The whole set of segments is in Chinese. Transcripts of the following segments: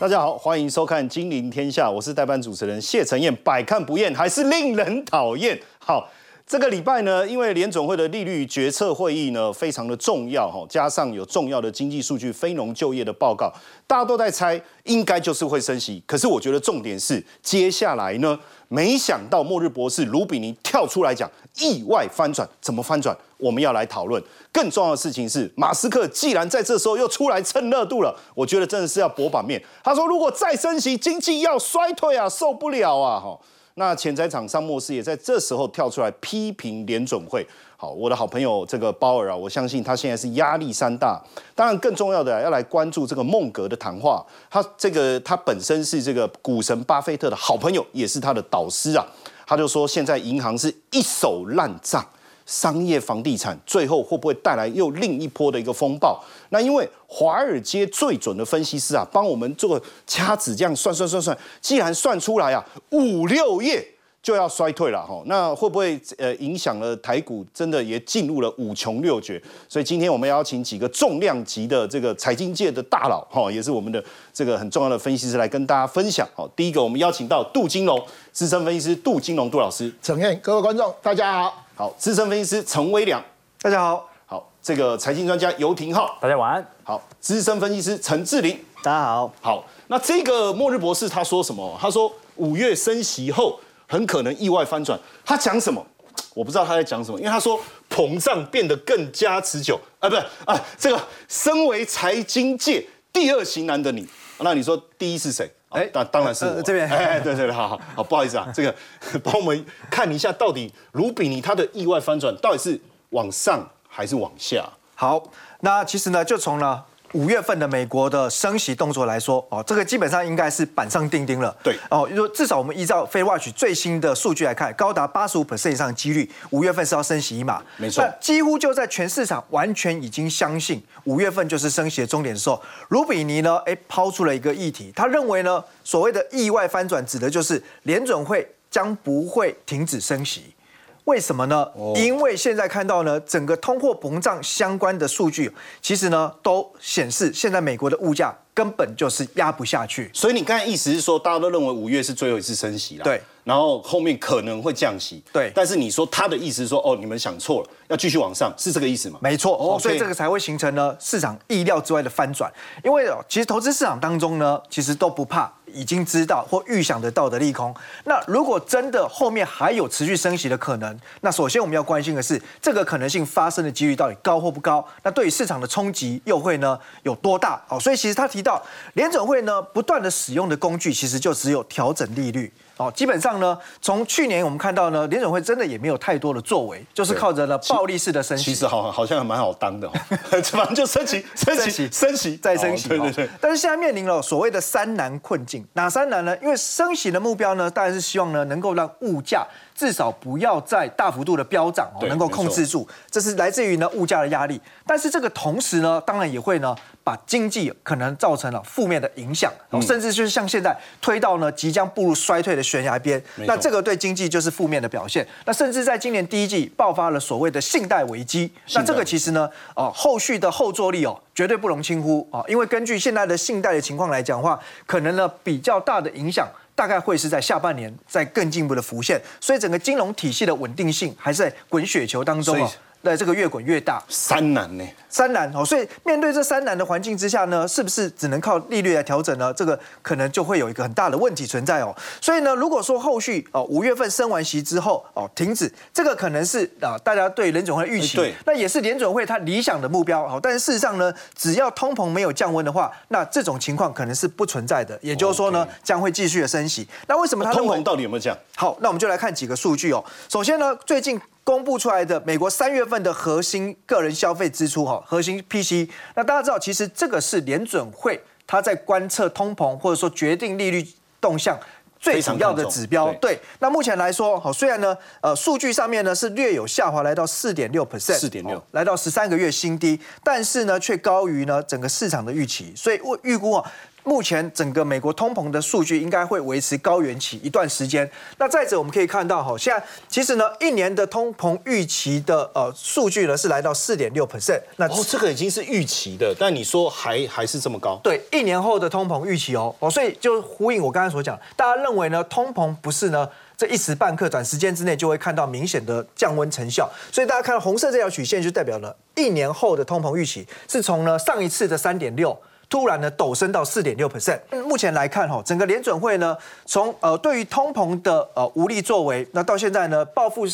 大家好，欢迎收看《金陵天下》，我是代班主持人谢承彦。百看不厌，还是令人讨厌。好，这个礼拜呢，因为联总会的利率决策会议呢非常的重要哈，加上有重要的经济数据、非农就业的报告，大家都在猜，应该就是会升息。可是我觉得重点是接下来呢，没想到末日博士卢比尼跳出来讲意外翻转，怎么翻转？我们要来讨论。更重要的事情是，马斯克既然在这时候又出来蹭热度了，我觉得真的是要博版面。他说，如果再升息，经济要衰退啊，受不了啊！哈，那潜在厂商莫斯也在这时候跳出来批评联准会。好，我的好朋友这个鲍尔啊，我相信他现在是压力山大。当然，更重要的要来关注这个孟格的谈话。他这个他本身是这个股神巴菲特的好朋友，也是他的导师啊。他就说，现在银行是一手烂账。商业房地产最后会不会带来又另一波的一个风暴？那因为华尔街最准的分析师啊，帮我们做掐指这样算算算算，既然算出来啊，五六月就要衰退了哈，那会不会呃影响了台股？真的也进入了五穷六绝？所以今天我们邀请几个重量级的这个财经界的大佬哈，也是我们的这个很重要的分析师来跟大家分享。好，第一个我们邀请到杜金龙资深分析师杜金龙杜老师，陈燕，各位观众大家好。好，资深分析师陈威良，大家好。好，这个财经专家游廷浩，大家晚安。好，资深分析师陈志林，大家好。好，那这个末日博士他说什么？他说五月升息后很可能意外翻转。他讲什么？我不知道他在讲什么，因为他说膨胀变得更加持久。啊，不是啊，这个身为财经界第二型男的你，那你说第一是谁？哎，当当然是我这边。哎，对对，好好好，不好意思啊，这个帮我们看一下，到底卢比尼他的意外翻转到底是往上还是往下？好，那其实呢，就从呢。五月份的美国的升息动作来说，哦，这个基本上应该是板上钉钉了。对，哦，就说至少我们依照 Fed Watch 最新的数据来看，高达八十五 percent 以上的几率，五月份是要升息一码。没错，几乎就在全市场完全已经相信五月份就是升息的终点的时候，卢比尼呢，哎，抛出了一个议题，他认为呢，所谓的意外翻转，指的就是联准会将不会停止升息。为什么呢？因为现在看到呢，整个通货膨胀相关的数据，其实呢都显示，现在美国的物价根本就是压不下去。所以你刚才意思是说，大家都认为五月是最后一次升息了，对，然后后面可能会降息，对。但是你说他的意思是说，哦，你们想错了，要继续往上，是这个意思吗？没错，哦，所以这个才会形成呢市场意料之外的翻转。因为其实投资市场当中呢，其实都不怕。已经知道或预想得到的利空，那如果真的后面还有持续升息的可能，那首先我们要关心的是这个可能性发生的几率到底高或不高？那对于市场的冲击又会呢有多大？好，所以其实他提到联准会呢不断的使用的工具，其实就只有调整利率。哦，基本上呢，从去年我们看到呢，联准会真的也没有太多的作为，就是靠着呢暴力式的升息。其实好好像蛮好当的，反正就升息、升息、升息再升息。对对对。但是现在面临了所谓的三难困境，哪三难呢？因为升息的目标呢，当然是希望呢能够让物价。至少不要再大幅度的飙涨哦，能够控制住，这是来自于呢物价的压力。但是这个同时呢，当然也会呢把经济可能造成了负面的影响，甚至就是像现在推到呢即将步入衰退的悬崖边。那这个对经济就是负面的表现。那甚至在今年第一季爆发了所谓的信贷危机。那这个其实呢，哦后续的后坐力哦绝对不容轻忽啊，因为根据现在的信贷的情况来讲的话，可能呢比较大的影响。大概会是在下半年再更进一步的浮现，所以整个金融体系的稳定性还是在滚雪球当中啊。那这个越滚越大，三难呢？三难哦，所以面对这三难的环境之下呢，是不是只能靠利率来调整呢？这个可能就会有一个很大的问题存在哦。所以呢，如果说后续哦五月份升完息之后哦停止，这个可能是啊大家对联准会预期，那也是联准会它理想的目标哦。但是事实上呢，只要通膨没有降温的话，那这种情况可能是不存在的。也就是说呢，将会继续的升息。那为什么它通膨到底有没有降？好，那我们就来看几个数据哦。首先呢，最近。公布出来的美国三月份的核心个人消费支出，哈，核心 P C，那大家知道，其实这个是联准会它在观测通膨或者说决定利率动向。最主要的指标，对。那目前来说，好，虽然呢，呃，数据上面呢是略有下滑，来到四点六 percent，四点六，来到十三个月新低，但是呢，却高于呢整个市场的预期。所以我预估啊，目前整个美国通膨的数据应该会维持高原期一段时间。那再者，我们可以看到哈，现在其实呢，一年的通膨预期的呃数据呢是来到四点六 percent。那哦，这个已经是预期的，但你说还还是这么高？对，一年后的通膨预期哦哦，所以就呼应我刚才所讲，大家认为呢，通膨不是呢这一时半刻，短时间之内就会看到明显的降温成效。所以大家看到红色这条曲线，就代表了一年后的通膨预期是从呢上一次的三点六。突然呢，陡升到四点六 percent。目前来看，哈，整个联准会呢，从呃对于通膨的呃无力作为，那到现在呢，报复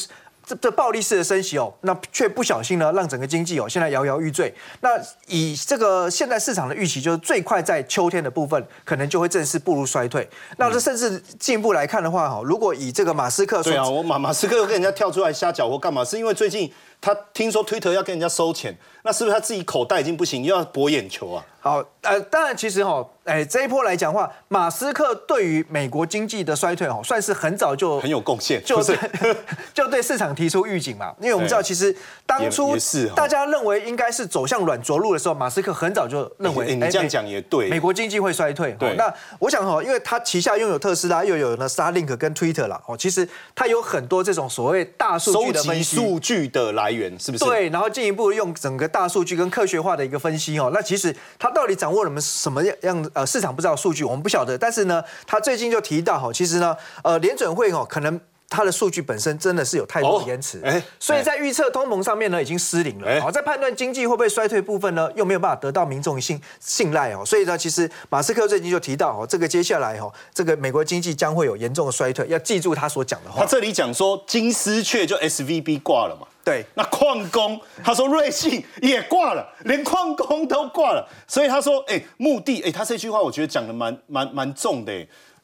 这这暴力式的升息哦，那却不小心呢，让整个经济哦现在摇摇欲坠。那以这个现在市场的预期，就是最快在秋天的部分，可能就会正式步入衰退。那这甚至进一步来看的话，哈，如果以这个马斯克，对啊，我马马斯克又跟人家跳出来瞎搅和干嘛？是因为最近他听说推特要跟人家收钱。那是不是他自己口袋已经不行，又要博眼球啊？好，呃，当然，其实哈，哎，这一波来讲话，马斯克对于美国经济的衰退哦，算是很早就很有贡献，就是 就对市场提出预警嘛。因为我们知道，其实当初大家认为应该是走向软着陆的时候，马斯克很早就认为，你这样讲也对，美国经济会衰退。对，那我想哈，因为他旗下拥有特斯拉，又有呢 Starlink 跟 Twitter 啦哦，其实他有很多这种所谓大数据的分析数据的来源，是不是？对，然后进一步用整个大数据跟科学。化的一个分析哦，那其实他到底掌握了么什么样呃市场不知道数据，我们不晓得。但是呢，他最近就提到哈，其实呢，呃，联准会哦可能。它的数据本身真的是有太多的延迟，哎所以在预测通膨上面呢已经失灵了。好，在判断经济会不会衰退部分呢，又没有办法得到民众信信赖哦。所以呢，其实马斯克最近就提到哦，这个接下来哈，这个美国经济将会有严重的衰退，要记住他所讲的话。他这里讲说金丝雀就 S V B 挂了嘛？对。那矿工他说瑞信也挂了，连矿工都挂了。所以他说，哎，目的，哎，他这句话我觉得讲的蛮蛮蛮重的。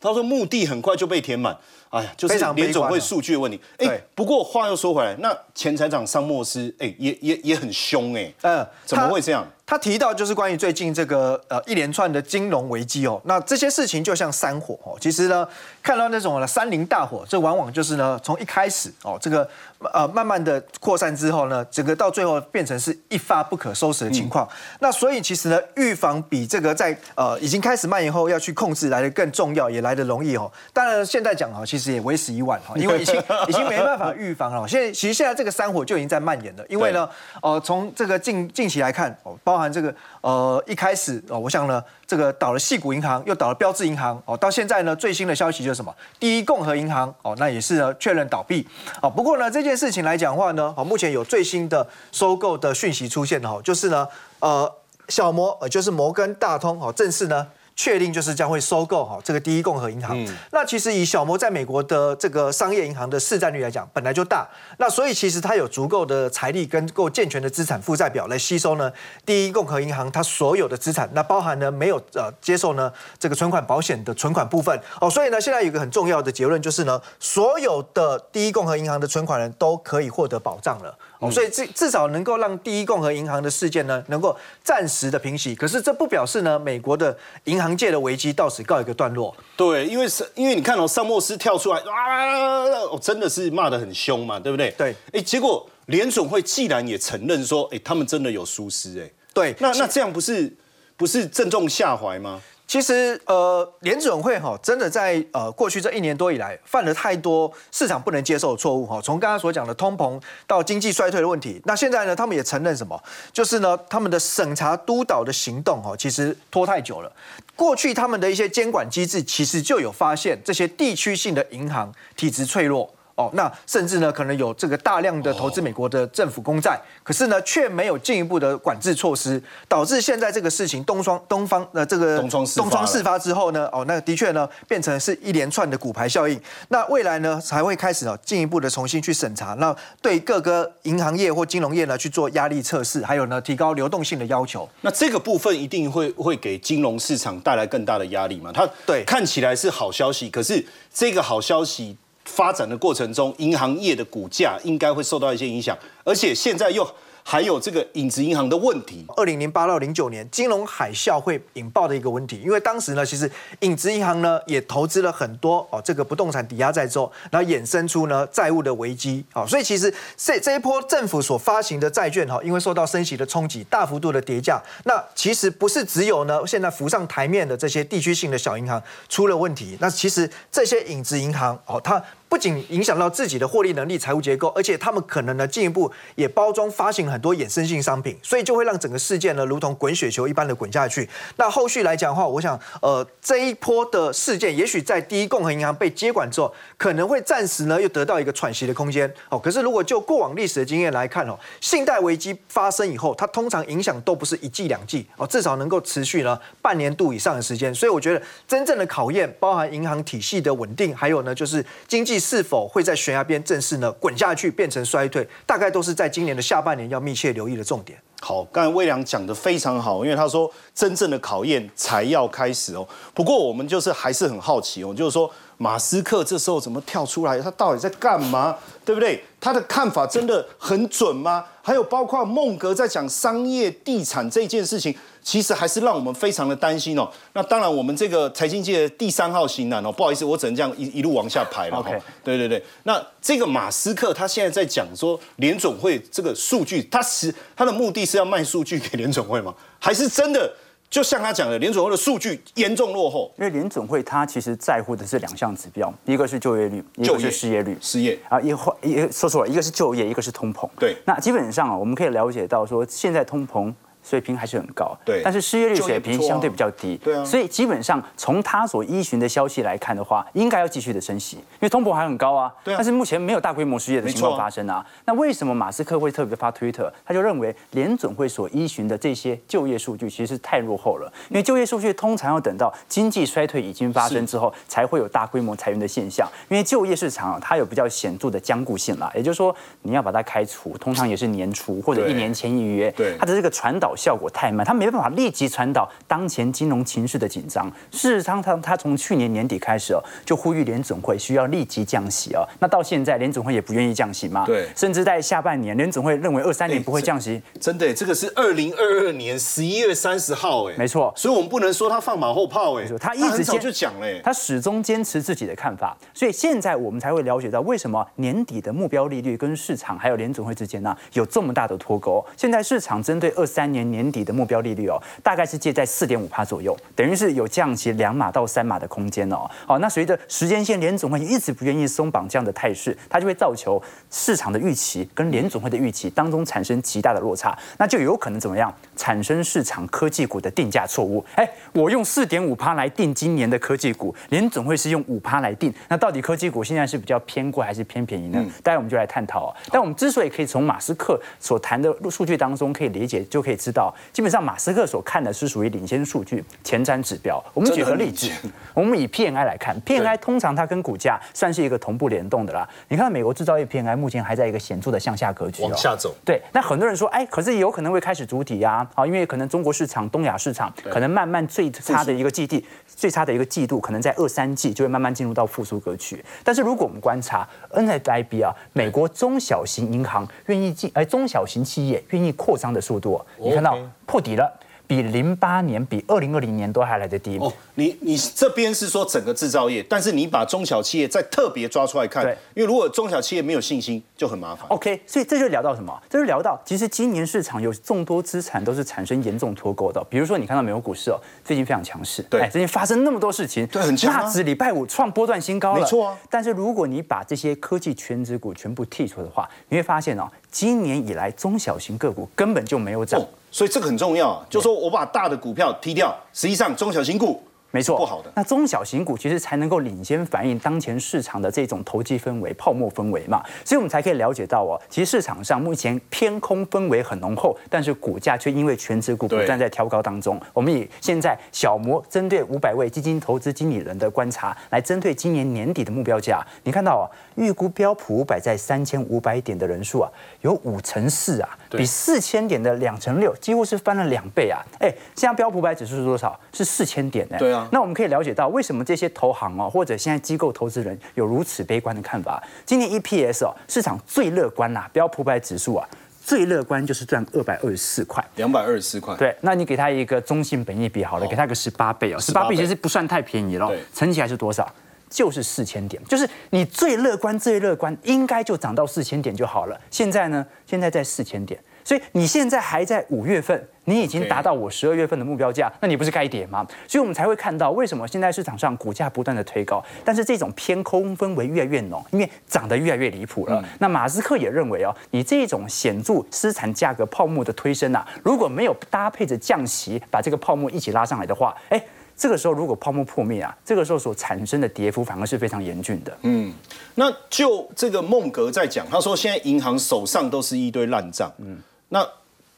他说目的很快就被填满。哎呀，就是联总会数据的问题。哎，不过话又说回来，那前财长桑莫斯，哎，也也也很凶哎。嗯，怎么会这样？他提到就是关于最近这个呃一连串的金融危机哦，那这些事情就像山火哦，其实呢看到那种山林大火，这往往就是呢从一开始哦这个呃慢慢的扩散之后呢，整个到最后变成是一发不可收拾的情况。那所以其实呢预防比这个在呃已经开始蔓延后要去控制来的更重要，也来的容易哦。当然现在讲哈，其实也为时已晚哈，因为已经已经没办法预防了。现在其实现在这个山火就已经在蔓延了，因为呢呃从这个近近期来看哦。包含这个呃一开始哦，我想呢，这个倒了细谷银行，又倒了标志银行哦，到现在呢最新的消息就是什么？第一共和银行哦，那也是呢确认倒闭哦。不过呢这件事情来讲话呢，哦目前有最新的收购的讯息出现哈，就是呢呃小摩呃就是摩根大通哦正式呢。确定就是将会收购哈这个第一共和银行。那其实以小摩在美国的这个商业银行的市占率来讲，本来就大。那所以其实它有足够的财力跟够健全的资产负债表来吸收呢第一共和银行它所有的资产。那包含呢没有呃接受呢这个存款保险的存款部分哦。所以呢现在有一个很重要的结论就是呢所有的第一共和银行的存款人都可以获得保障了。所以至至少能够让第一共和银行的事件呢，能够暂时的平息。可是这不表示呢，美国的银行界的危机到此告一个段落。对，因为是，因为你看到萨默斯跳出来啊，真的是骂得很凶嘛，对不对？对。哎，结果联总会既然也承认说，哎，他们真的有疏失，哎，对。那那这样不是不是正中下怀吗？其实，呃，联准会哈，真的在呃过去这一年多以来，犯了太多市场不能接受的错误哈。从刚刚所讲的通膨到经济衰退的问题，那现在呢，他们也承认什么？就是呢，他们的审查督导的行动哈，其实拖太久了。过去他们的一些监管机制，其实就有发现这些地区性的银行体质脆弱。哦，那甚至呢，可能有这个大量的投资美国的政府公债，可是呢，却没有进一步的管制措施，导致现在这个事情东窗东方呃这个东窗东窗事发之后呢，哦，那的确呢，变成是一连串的骨牌效应。那未来呢，才会开始哦，进一步的重新去审查，那对各个银行业或金融业呢去做压力测试，还有呢，提高流动性的要求。那这个部分一定会会给金融市场带来更大的压力嘛？它对看起来是好消息，可是这个好消息。发展的过程中，银行业的股价应该会受到一些影响，而且现在又还有这个影子银行的问题。二零零八到零九年金融海啸会引爆的一个问题，因为当时呢，其实影子银行呢也投资了很多哦这个不动产抵押债之后，然后衍生出呢债务的危机哦，所以其实这这一波政府所发行的债券哈，因为受到升息的冲击，大幅度的跌价，那其实不是只有呢现在浮上台面的这些地区性的小银行出了问题，那其实这些影子银行哦它。不仅影响到自己的获利能力、财务结构，而且他们可能呢进一步也包装发行很多衍生性商品，所以就会让整个事件呢如同滚雪球一般的滚下去。那后续来讲的话，我想呃这一波的事件，也许在第一共和银行被接管之后，可能会暂时呢又得到一个喘息的空间哦。可是如果就过往历史的经验来看哦，信贷危机发生以后，它通常影响都不是一季两季哦，至少能够持续呢半年度以上的时间。所以我觉得真正的考验包含银行体系的稳定，还有呢就是经济。是否会在悬崖边正式呢滚下去变成衰退？大概都是在今年的下半年要密切留意的重点。好，刚才魏良讲的非常好，因为他说真正的考验才要开始哦。不过我们就是还是很好奇哦，就是说马斯克这时候怎么跳出来？他到底在干嘛？对不对？他的看法真的很准吗？还有包括孟格在讲商业地产这件事情。其实还是让我们非常的担心哦。那当然，我们这个财经界的第三号型男哦，不好意思，我只能这样一一路往下排了。OK，对对对。那这个马斯克他现在在讲说，联总会这个数据，他是他的目的是要卖数据给联总会吗？还是真的就像他讲的，联总会的数据严重落后？因为联总会他其实在乎的是两项指标，一个是就业率，一个是失业率。失业啊，一或一说错了，一个是就业，一个是通膨。对。那基本上啊，我们可以了解到说，现在通膨。水平还是很高，对，但是失业率水平相对比较低，对啊，所以基本上从他所依循的消息来看的话，应该要继续的升息，因为通膨还很高啊，对啊，但是目前没有大规模失业的情况发生啊，那为什么马斯克会特别发推特？他就认为联准会所依循的这些就业数据其实是太落后了，因为就业数据通常要等到经济衰退已经发生之后，才会有大规模裁员的现象，因为就业市场啊它有比较显著的僵固性啦，也就是说你要把它开除，通常也是年初或者一年前预约，对，它的这个传导效果太慢。他没办法立即传导当前金融情绪的紧张。事实上，他他从去年年底开始哦，就呼吁联总会需要立即降息哦。那到现在，联总会也不愿意降息嘛？对，甚至在下半年，联总会认为二三年不会降息。真的，这个是二零二二年十一月三十号，哎，没错。所以我们不能说他放马后炮，哎，他一直早就讲了，他始终坚持自己的看法。所以现在我们才会了解到，为什么年底的目标利率跟市场还有联总会之间呢有这么大的脱钩。现在市场针对二三年年底的目标利率哦，大概。是介在四点五帕左右，等于是有降息两码到三码的空间哦。好，那随着时间线，联总会一直不愿意松绑这样的态势，它就会造成市场的预期跟联总会的预期当中产生极大的落差，那就有可能怎么样？产生市场科技股的定价错误。哎，我用四点五趴来定今年的科技股，联总会是用五趴来定，那到底科技股现在是比较偏贵还是偏便宜呢？待会我们就来探讨。但我们之所以可以从马斯克所谈的数据当中可以理解，就可以知道，基本上马斯克所看的。是属于领先数据、前瞻指标。我们举个例子，我们以 PNI 来看，PNI 通常它跟股价算是一个同步联动的啦。你看美国制造业 PNI 目前还在一个显著的向下格局，往下走。对，那很多人说，哎，可是有可能会开始主体呀，啊，因为可能中国市场、东亚市场可能慢慢最差的一个季地、最差的一个季度，可能在二三季就会慢慢进入到复苏格局。但是如果我们观察 NFIB 啊，美国中小型银行愿意进，哎，中小型企业愿意扩张的速度，你看到破底了。比零八年、比二零二零年都还来得低哦。你你这边是说整个制造业，但是你把中小企业再特别抓出来看，对，因为如果中小企业没有信心，就很麻烦。OK，所以这就聊到什么？这就聊到其实今年市场有众多资产都是产生严重脱钩的。比如说你看到美国股市哦，最近非常强势，对，最近发生那么多事情，对，很强。纳指礼拜五创波段新高了，没错啊。但是如果你把这些科技全指股全部剔除的话，你会发现哦，今年以来中小型个股根本就没有涨。所以这个很重要，就说我把大的股票踢掉，实际上中小型股没错不好的。那中小型股其实才能够领先反映当前市场的这种投机氛围、泡沫氛围嘛，所以我们才可以了解到哦，其实市场上目前偏空氛围很浓厚，但是股价却因为全指股不断在调高当中。我们以现在小摩针对五百位基金投资经理人的观察，来针对今年年底的目标价，你看到哦，预估标普五百在三千五百点的人数啊，有五成四啊。比四千点的两成六，几乎是翻了两倍啊！哎，现在标普五百指数是多少？是四千点呢。对啊。那我们可以了解到，为什么这些投行哦，或者现在机构投资人有如此悲观的看法？今年 EPS 哦，市场最乐观啦，标普百指数啊，最乐观就是赚二百二十四块。两百二十四块。对，那你给他一个中性本益比好了，给他个十八倍哦，十八倍其实不算太便宜了，乘起来是多少？就是四千点，就是你最乐观最乐观，应该就涨到四千点就好了。现在呢，现在在四千点，所以你现在还在五月份，你已经达到我十二月份的目标价，那你不是该跌吗？所以我们才会看到为什么现在市场上股价不断的推高，但是这种偏空氛围越来越浓，因为涨得越来越离谱了。那马斯克也认为哦，你这种显著资产价格泡沫的推升啊，如果没有搭配着降息，把这个泡沫一起拉上来的话，哎。这个时候，如果泡沫破灭啊，这个时候所产生的跌幅反而是非常严峻的。嗯那就这个孟格在讲，他说现在银行手上都是一堆烂账。嗯，那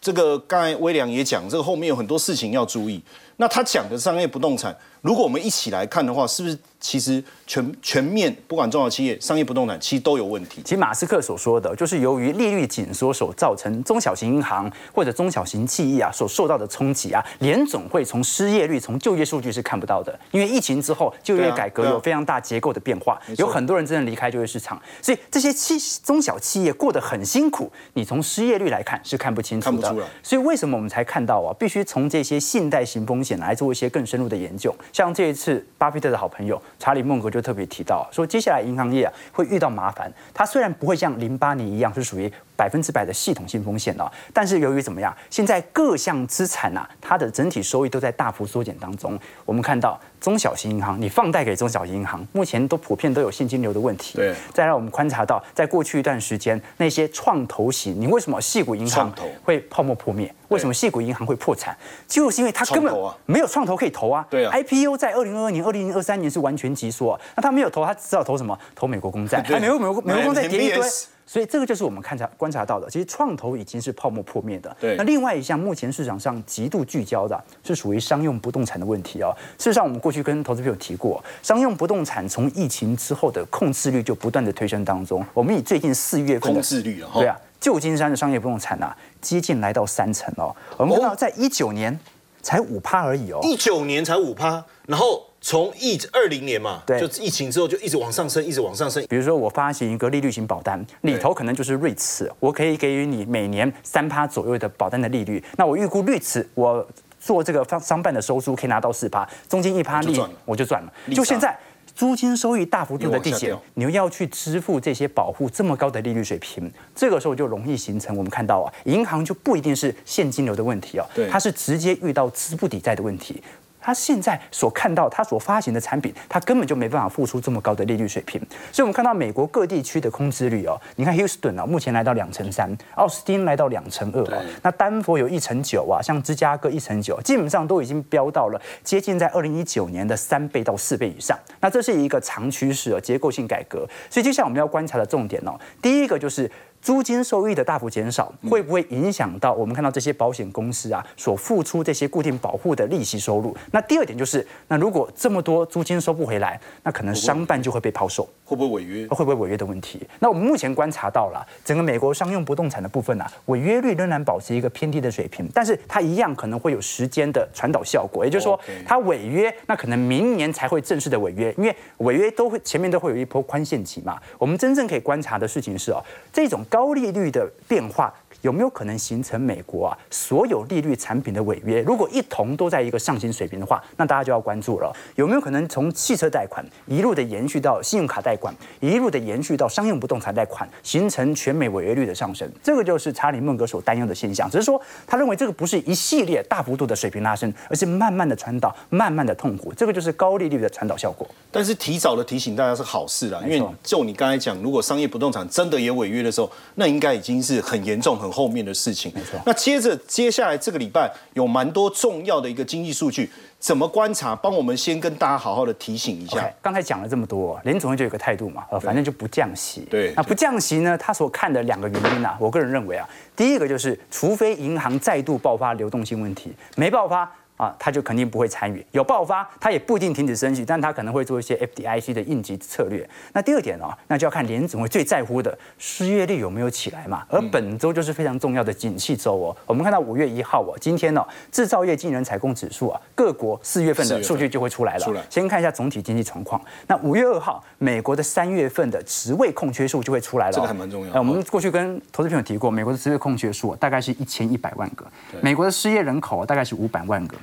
这个刚才威廉也讲，这个后面有很多事情要注意。那他讲的商业不动产，如果我们一起来看的话，是不是其实全全面不管中小企业、商业不动产，其实都有问题？其实马斯克所说的，就是由于利率紧缩所造成中小型银行或者中小型企业啊所受到的冲击啊，联总会从失业率、从就业数据是看不到的，因为疫情之后就业改革有非常大结构的变化，有很多人真的离开就业市场，所以这些企中小企业过得很辛苦，你从失业率来看是看不清楚的。所以为什么我们才看到啊，必须从这些信贷型风险来做一些更深入的研究。像这一次，巴菲特的好朋友查理孟格就特别提到，说接下来银行业啊会遇到麻烦。他虽然不会像零八年一样是属于百分之百的系统性风险哦，但是由于怎么样，现在各项资产啊，它的整体收益都在大幅缩减当中。我们看到中小型银行，你放贷给中小型银行，目前都普遍都有现金流的问题。对再让我们观察到，在过去一段时间，那些创投型，你为什么细股银行会泡沫破灭？为什么细股银行会破产？就是因为它根本没有创投可以投啊。对啊 IPO 在二零二二年、二零二三年是完全急缩、啊，那他没有投，他只好投什么？投美国公债，对还美国美国美国公债买跌一堆。所以这个就是我们看察观察到的，其实创投已经是泡沫破灭的。对那另外一项目前市场上极度聚焦的是属于商用不动产的问题哦。事实上，我们过去跟投资朋友提过，商用不动产从疫情之后的控制率就不断的推升当中。我们以最近四月份控制率啊，哈对啊，旧金山的商业不动产啊，接近来到三成哦。我们看到在一九年才五趴而已哦。一九年才五趴，然后从疫二零年嘛，对就疫情之后就一直往上升，一直往上升。比如说，我发行一个利率型保单，里头可能就是瑞慈，我可以给予你每年三趴左右的保单的利率。那我预估瑞慈，我做这个商商办的收租可以拿到四趴，中间一趴利我就赚了。就现在。租金收益大幅度的递减你又要去支付这些保护这么高的利率水平，这个时候就容易形成我们看到啊，银行就不一定是现金流的问题哦，它是直接遇到资不抵债的问题。他现在所看到他所发行的产品，他根本就没办法付出这么高的利率水平。所以，我们看到美国各地区的空置率哦，你看 Houston 啊，目前来到两成三，奥斯汀来到两成二哦，那丹佛有一成九啊，像芝加哥一成九，基本上都已经飙到了接近在二零一九年的三倍到四倍以上。那这是一个长趋势哦，结构性改革。所以，接下来我们要观察的重点哦，第一个就是。租金收益的大幅减少，会不会影响到我们看到这些保险公司啊所付出这些固定保护的利息收入？那第二点就是，那如果这么多租金收不回来，那可能商办就会被抛售，会不会违约？会不会违约的问题？那我们目前观察到了，整个美国商用不动产的部分啊，违约率仍然保持一个偏低的水平，但是它一样可能会有时间的传导效果，也就是说它违约，那可能明年才会正式的违约，因为违约都会前面都会有一波宽限期嘛。我们真正可以观察的事情是哦，这种高利率的变化。有没有可能形成美国啊所有利率产品的违约？如果一同都在一个上行水平的话，那大家就要关注了。有没有可能从汽车贷款一路的延续到信用卡贷款，一路的延续到商用不动产贷款，形成全美违约率的上升？这个就是查理孟格所担忧的现象。只是说他认为这个不是一系列大幅度的水平拉升，而是慢慢的传导，慢慢的痛苦。这个就是高利率的传导效果。但是提早的提醒大家是好事啦，因为就你刚才讲，如果商业不动产真的也违约的时候，那应该已经是很严重、很后面的事情。没错那接着接下来这个礼拜有蛮多重要的一个经济数据，怎么观察？帮我们先跟大家好好的提醒一下。刚才讲了这么多，林总会就有个态度嘛，呃，反正就不降息。对那不降息呢，他所看的两个原因啊，我个人认为啊，第一个就是，除非银行再度爆发流动性问题，没爆发。啊，他就肯定不会参与。有爆发，他也不一定停止升息，但他可能会做一些 FDIC 的应急策略。那第二点哦，那就要看联总会最在乎的失业率有没有起来嘛。而本周就是非常重要的景气周哦。我们看到五月一号哦，今天呢，制造业经人采购指数啊，各国四月份的数据就会出来了。先看一下总体经济状况。那五月二号，美国的三月份的职位空缺数就会出来了。这个还蛮重要。我们过去跟投资朋友提过，美国的职位空缺数大概是一千一百万个，美国的失业人口大概是五百万个。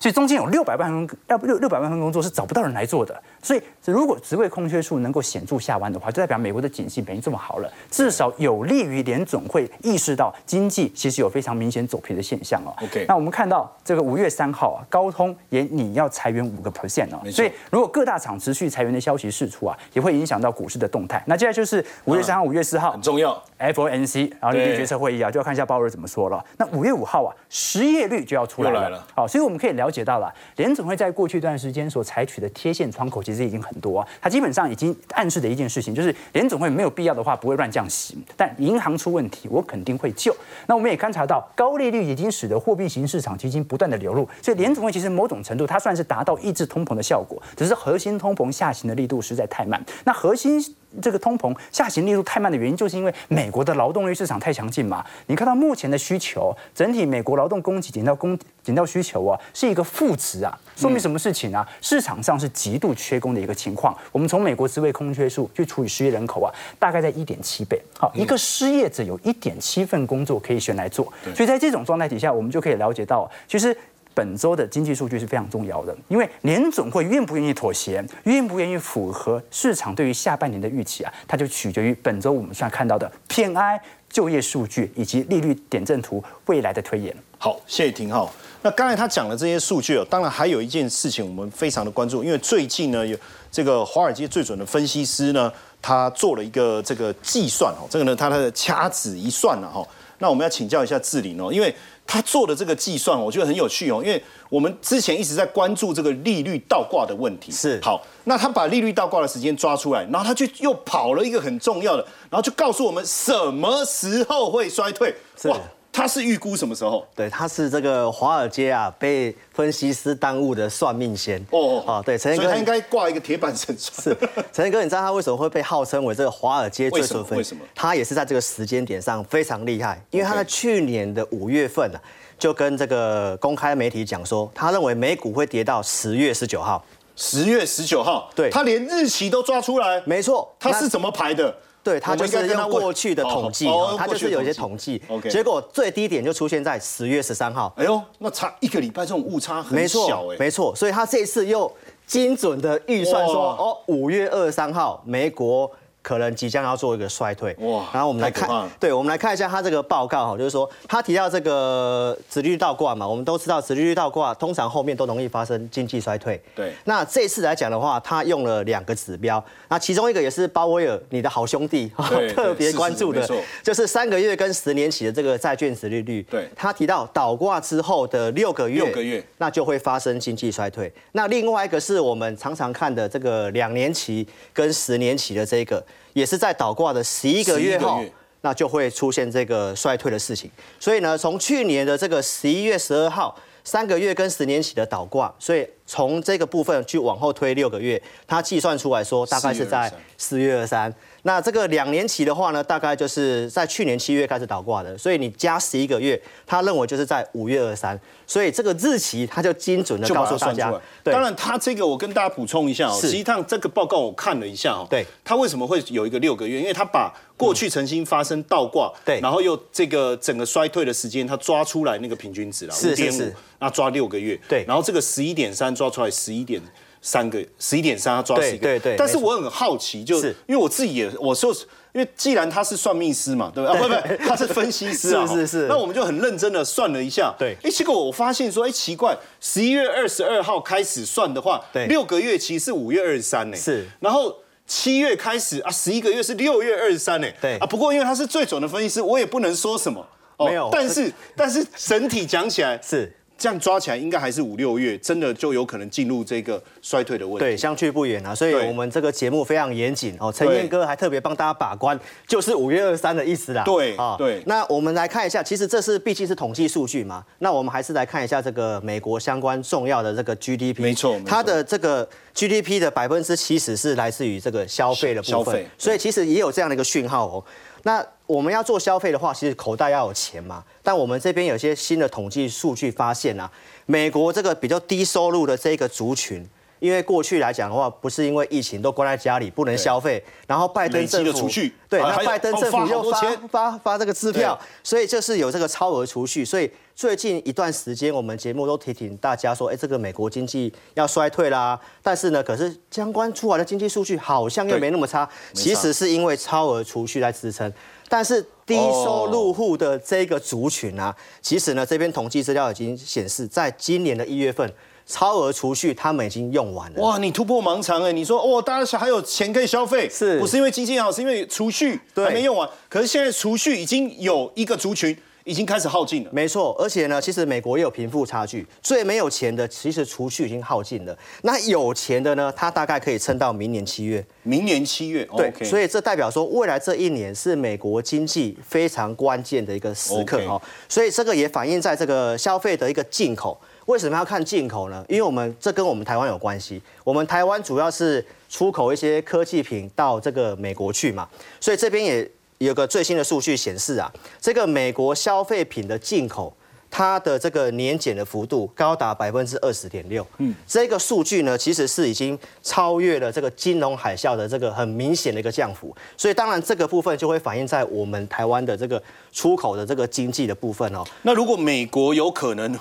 所以中间有六百万份要不六六百万份工作是找不到人来做的。所以如果职位空缺数能够显著下弯的话，就代表美国的景气没这么好了，至少有利于联总会意识到经济其实有非常明显走皮的现象哦。OK，那我们看到这个五月三号啊，高通也你要裁员五个 percent 哦。所以如果各大厂持续裁员的消息释出啊，也会影响到股市的动态。那接下来就是五月三号、五月四号很重要，FOMC 然后利率决策会议啊，就要看一下鲍尔怎么说了。那五月五号啊，失业率就要出来了。好，所以我们可以了了解到了联。总会在过去一段时间所采取的贴现窗口，其实已经很多。它基本上已经暗示的一件事情，就是联总会没有必要的话不会乱降息，但银行出问题，我肯定会救。那我们也观察到，高利率已经使得货币型市场基金不断的流入，所以联总会其实某种程度它算是达到抑制通膨的效果，只是核心通膨下行的力度实在太慢。那核心。这个通膨下行力度太慢的原因，就是因为美国的劳动力市场太强劲嘛。你看到目前的需求，整体美国劳动供给减到供减到需求啊，是一个负值啊，说明什么事情啊？市场上是极度缺工的一个情况。我们从美国职位空缺数去除以失业人口啊，大概在一点七倍。好，一个失业者有一点七份工作可以选来做，所以在这种状态底下，我们就可以了解到，其实。本周的经济数据是非常重要的，因为联总会愿不愿意妥协，愿不愿意符合市场对于下半年的预期啊，它就取决于本周我们算看到的 PNI 就业数据以及利率点阵图未来的推演。好，谢谢廷浩。那刚才他讲的这些数据哦，当然还有一件事情我们非常的关注，因为最近呢有这个华尔街最准的分析师呢，他做了一个这个计算哦，这个呢他的掐指一算了哈，那我们要请教一下志玲哦，因为。他做的这个计算，我觉得很有趣哦，因为我们之前一直在关注这个利率倒挂的问题。是好，那他把利率倒挂的时间抓出来，然后他就又跑了一个很重要的，然后就告诉我们什么时候会衰退。哇！他是预估什么时候？对，他是这个华尔街啊被分析师耽误的算命先。哦哦，对，陈彦哥，他应该挂一个铁板神算。是，陈彦哥，你知道他为什么会被号称为这个华尔街最准分？为什么？他也是在这个时间点上非常厉害，因为他在去年的五月份啊，就跟这个公开媒体讲说，他认为美股会跌到十月十九号。十月十九号，对，他连日期都抓出来。没错，他是怎么排的？对他就是用过去的统计，他就是有一些统计，结果最低点就出现在十月十三号。哎呦，那差一个礼拜，这种误差很小哎。没错，所以他这次又精准的预算说，哦，五月二十三号美国。可能即将要做一个衰退，哇！然后我们来看，对，我们来看一下他这个报告哈，就是说他提到这个殖利率倒挂嘛，我们都知道殖利率倒挂通常后面都容易发生经济衰退。对，那这次来讲的话，他用了两个指标，那其中一个也是鲍威尔你的好兄弟 特别关注的，就是三个月跟十年期的这个债券殖利率。对，他提到倒挂之后的六个月，六个月那就会发生经济衰退。那另外一个是我们常常看的这个两年期跟十年期的这个。也是在倒挂的十一个月后，那就会出现这个衰退的事情。所以呢，从去年的这个十一月十二号，三个月跟十年起的倒挂，所以从这个部分去往后推六个月，它计算出来说大概是在四月二三。那这个两年期的话呢，大概就是在去年七月开始倒挂的，所以你加十一个月，他认为就是在五月二三，所以这个日期他就精准的告诉大家。对当然，他这个我跟大家补充一下哦，实际上这个报告我看了一下哦，对，他为什么会有一个六个月？因为他把过去曾经发生倒挂，对，然后又这个整个衰退的时间，他抓出来那个平均值了，五点五，那抓六个月，对，然后这个十一点三抓出来十一点。三个十一点三，他抓十一个。对对。但是我很好奇，就是因为我自己也，我说，因为既然他是算命师嘛，对不对？啊，不不，他是分析师啊。是是是。那我们就很认真的算了一下。对。哎，结果我发现说，哎，奇怪，十一月二十二号开始算的话，对，六个月其实是五月二十三呢。是。然后七月开始啊，十一个月是六月二十三呢。对。啊，不过因为他是最准的分析师，我也不能说什么。没有。但是 但是整体讲起来是。这样抓起来，应该还是五六月，真的就有可能进入这个衰退的问题。对，相去不远啊，所以我们这个节目非常严谨哦。陈对彦哥还特别帮大家把关，就是五月二三的意思啦。对啊对那我们来看一下，其实这是毕竟是统计数据嘛，那我们还是来看一下这个美国相关重要的这个 GDP。没错它的这个 GDP 的百分之七十是来自于这个消费的部分消费，所以其实也有这样的一个讯号哦。那我们要做消费的话，其实口袋要有钱嘛。但我们这边有些新的统计数据发现啊，美国这个比较低收入的这个族群，因为过去来讲的话，不是因为疫情都关在家里不能消费，然后拜登政府对，那拜登政府又发发发这个支票，所以就是有这个超额储蓄，所以最近一段时间我们节目都提醒大家说，哎，这个美国经济要衰退啦，但是呢，可是相关出来的经济数据好像又对。没那么差，其实是因为超额储蓄在支撑。但是低收入户的这个族群啊，其实呢，这边统计资料已经显示，在今年的一月份，超额储蓄他们已经用完了。哇，你突破盲肠哎！你说哦，大家还有钱可以消费，是不是因为经济好，是因为储蓄对还没用完？可是现在储蓄已经有一个族群已经开始耗尽了。没错，而且呢，其实美国也有贫富差距，最没有钱的其实储蓄已经耗尽了，那有钱的呢，他大概可以撑到明年七月。明年七月，对所以这代表说，未来这一年是美国经济非常关键的一个时刻哦。所以这个也反映在这个消费的一个进口。为什么要看进口呢？因为我们这跟我们台湾有关系。我们台湾主要是出口一些科技品到这个美国去嘛，所以这边也有个最新的数据显示啊，这个美国消费品的进口。它的这个年减的幅度高达百分之二十点六，嗯，这个数据呢，其实是已经超越了这个金融海啸的这个很明显的一个降幅，所以当然这个部分就会反映在我们台湾的这个出口的这个经济的部分哦。那如果美国有可能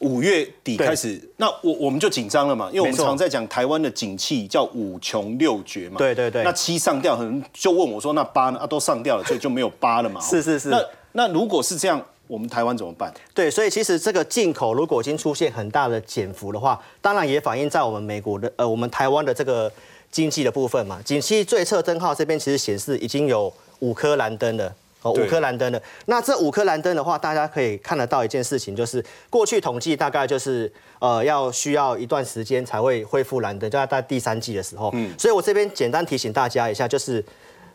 五月底开始，那我我们就紧张了嘛，因为我们常在讲台湾的景气叫五穷六绝嘛。对对对那七上吊，可能就问我说，那八呢？啊，都上吊了，所以就没有八了嘛。是是是那那如果是这样，我们台湾怎么办？对，所以其实这个进口如果已经出现很大的减幅的话，当然也反映在我们美国的呃我们台湾的这个经济的部分嘛。景气最测灯号这边其实显示已经有五颗蓝灯了。哦，五颗蓝灯的。那这五颗蓝灯的话，大家可以看得到一件事情，就是过去统计大概就是呃要需要一段时间才会恢复蓝灯，就要在第三季的时候。嗯，所以我这边简单提醒大家一下，就是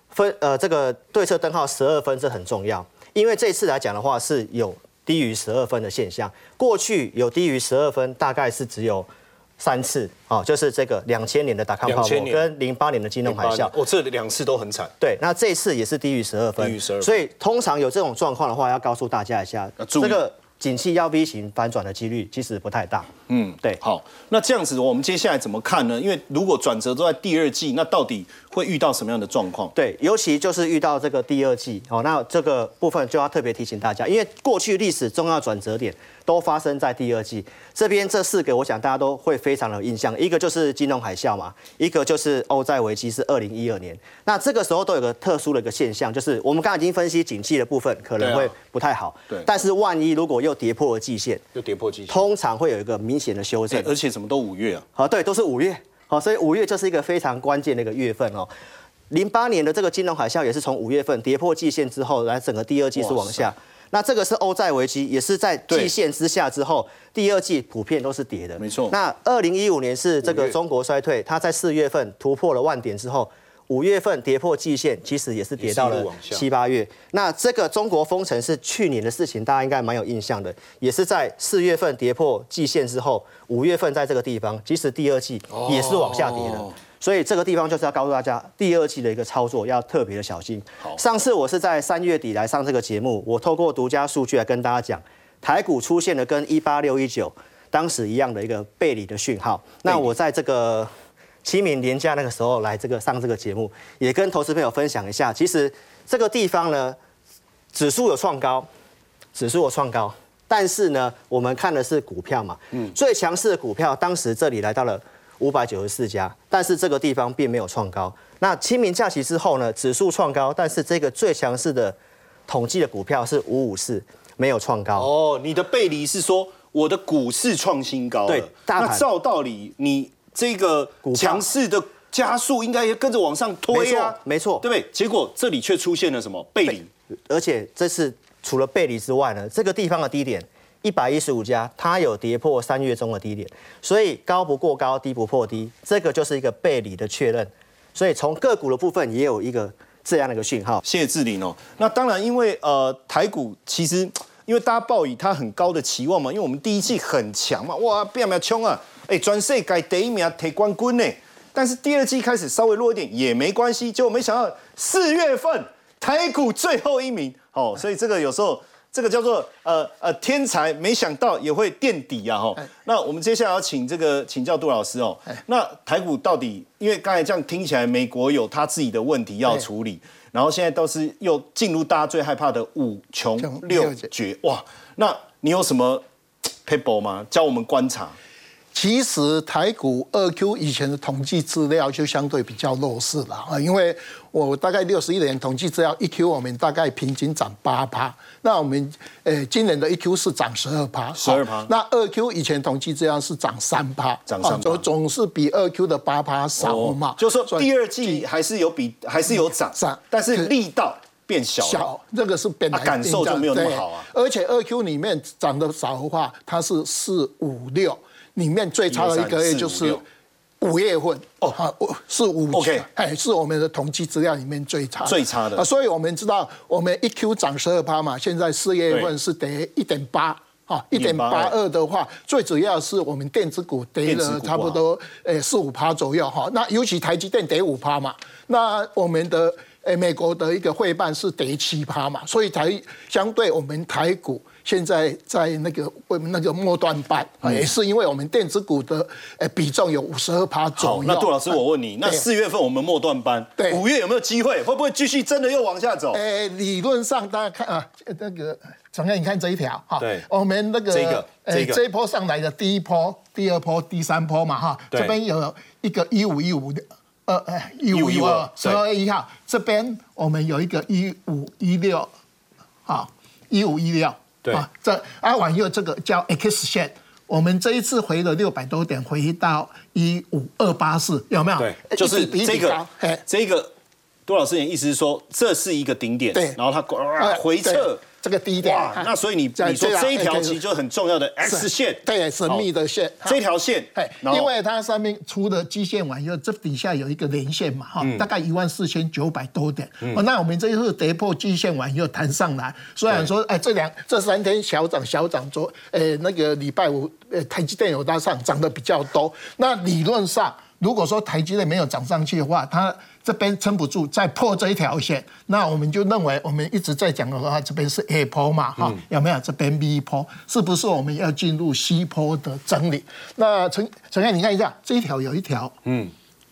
分呃这个对策灯号十二分这很重要，因为这次来讲的话是有低于十二分的现象，过去有低于十二分大概是只有三次，哦，就是这个两千年的打康泡沫跟零八年的金融海啸。哦，这两次都很惨。对，那这一次也是低于十二分，低于十二所以通常有这种状况的话，要告诉大家一下，这个景气要 V 型反转的几率其实不太大。嗯，对好，那这样子我们接下来怎么看呢？因为如果转折都在第二季，那到底会遇到什么样的状况？对，尤其就是遇到这个第二季，哦，那这个部分就要特别提醒大家，因为过去历史重要转折点都发生在第二季。这边这四个，我想大家都会非常的有印象，一个就是金融海啸嘛，一个就是欧债危机是二零一二年。那这个时候都有个特殊的一个现象，就是我们刚才已经分析景气的部分可能会不太好，对但是万一如果又跌破了季线，又跌破季线，通常会有一个明显的修正哎。而且怎么都五月啊？好，对，都是五月，好，所以五月就是一个非常关键的一个月份哦。零八年的这个金融海啸也是从五月份跌破季线之后，来整个第二季是往下。那这个是欧债危机，也是在季线之下之后，第二季普遍都是跌的。没错那二零一五年是这个中国衰退，它在四月份突破了万点之后，五月份跌破季线，其实也是跌到了七八月。那这个中国封城是去年的事情，大家应该蛮有印象的，也是在四月份跌破季线之后，五月份在这个地方，即使第二季也是往下跌的。哦所以这个地方就是要告诉大家，第二季的一个操作要特别的小心好。上次我是在三月底来上这个节目，我透过独家数据来跟大家讲，台股出现了跟一八六一九当时一样的一个背离的讯号。那我在这个清明年假那个时候来这个上这个节目，也跟投资朋友分享一下，其实这个地方呢，指数有创高，指数有创高，但是呢，我们看的是股票嘛，嗯最强势的股票当时这里来到了五百九十四家，但是这个地方并没有创高。那清明假期之后呢，指数创高，但是这个最强势的统计的股票是五五四，没有创高。哦，你的背离是说我的股市创新高，对那照道理你这个股强势的加速应该也跟着往上推啊，没错没错对不对？结果这里却出现了什么背离？而且这是除了背离之外呢，这个地方的低点一百一十五家，它有跌破三月中的低点，所以高不过高，低不破低，这个就是一个背离的确认。所以从个股的部分也有一个这样的一个讯号。谢谢志玲哦。那当然，因为呃台股其实因为大家抱以它很高的期望嘛，因为我们第一季很强嘛，哇，变没冲啊，哎，转世改第一名提冠军呢。但是第二季开始稍微弱一点也没关系，结果没想到四月份台股最后一名哦，所以这个有时候。这个叫做呃呃天才，没想到也会垫底啊！哈，那我们接下来要请这个请教杜老师哦。那台股到底，因为刚才这样听起来，美国有他自己的问题要处理，然后现在都是又进入大家最害怕的五穷六绝哇！那你有什么 paper 吗？教我们观察。其实台股二 Q 以前的统计资料就相对比较弱势了啊，因为我大概六十一年统计资料一 Q 我们大概平均涨八趴，那我们呃今年的一 Q 是涨十二趴，十二趴。那二 Q 以前统计资料是涨三趴，涨三趴，总是比二 Q 的八趴少嘛。就说第二季还是有比还是有涨，涨，但是力道变小，小，这个是本来感受就没有那么好啊。而且二 Q 里面涨得少的话，它是四五六。里面最差的一个月就是五月份哦，哈，是五，OK，哎，是我们的统计资料里面最差最差的。啊，所以我们知道我们一 Q 涨十二趴嘛，现在四月份是跌一点八，啊，一点八二的话，最主要是我们电子股跌了差不多诶四五趴左右哈，那尤其台积电跌五趴嘛，那我们的诶美国的一个汇办是跌七趴嘛，所以台相对我们台股。现在在那个我们那个末端班，也是因为我们电子股的呃比重有五十二趴左右。那杜老师，我问你，那四月份我们末段班，对，五月有没有机会？会不会继续真的又往下走？呃，理论上大家看啊，那个陈哥，你看这一条哈，对，我们那个这个这个。这一波上来的第一波、第二波、第三波嘛哈，这边有一个一五一五的，呃呃一五一五十二月一号，这边我们有一个一五一六，好，一五一六。啊，这阿往右这个叫 X 线，我们这一次回了六百多点，回到一五二八四，有没有？对，就是这个，这个杜老师的意思是说，这是一个顶点，对，然后它回撤。这个低点，那所以你你说这一条其实就很重要的 X 线，对，神秘的线，这条线，因为它上面出的基线完以后，这底下有一个连线嘛，哈，大概一万四千九百多点，那我们这一次跌破基线完又弹上来，虽然说，哎，这两这三天小涨小涨，昨，呃，那个礼拜五，呃，台积电有大上，涨的比较多，那理论上，如果说台积电没有涨上去的话，它这边撑不住，再破这一条线，那我们就认为我们一直在讲的话，这边是 A 坡嘛，哈，有没有？这边 B 坡，是不是我们要进入 C 坡的整理？那陈陈燕，你看一下，这一条有一条，嗯，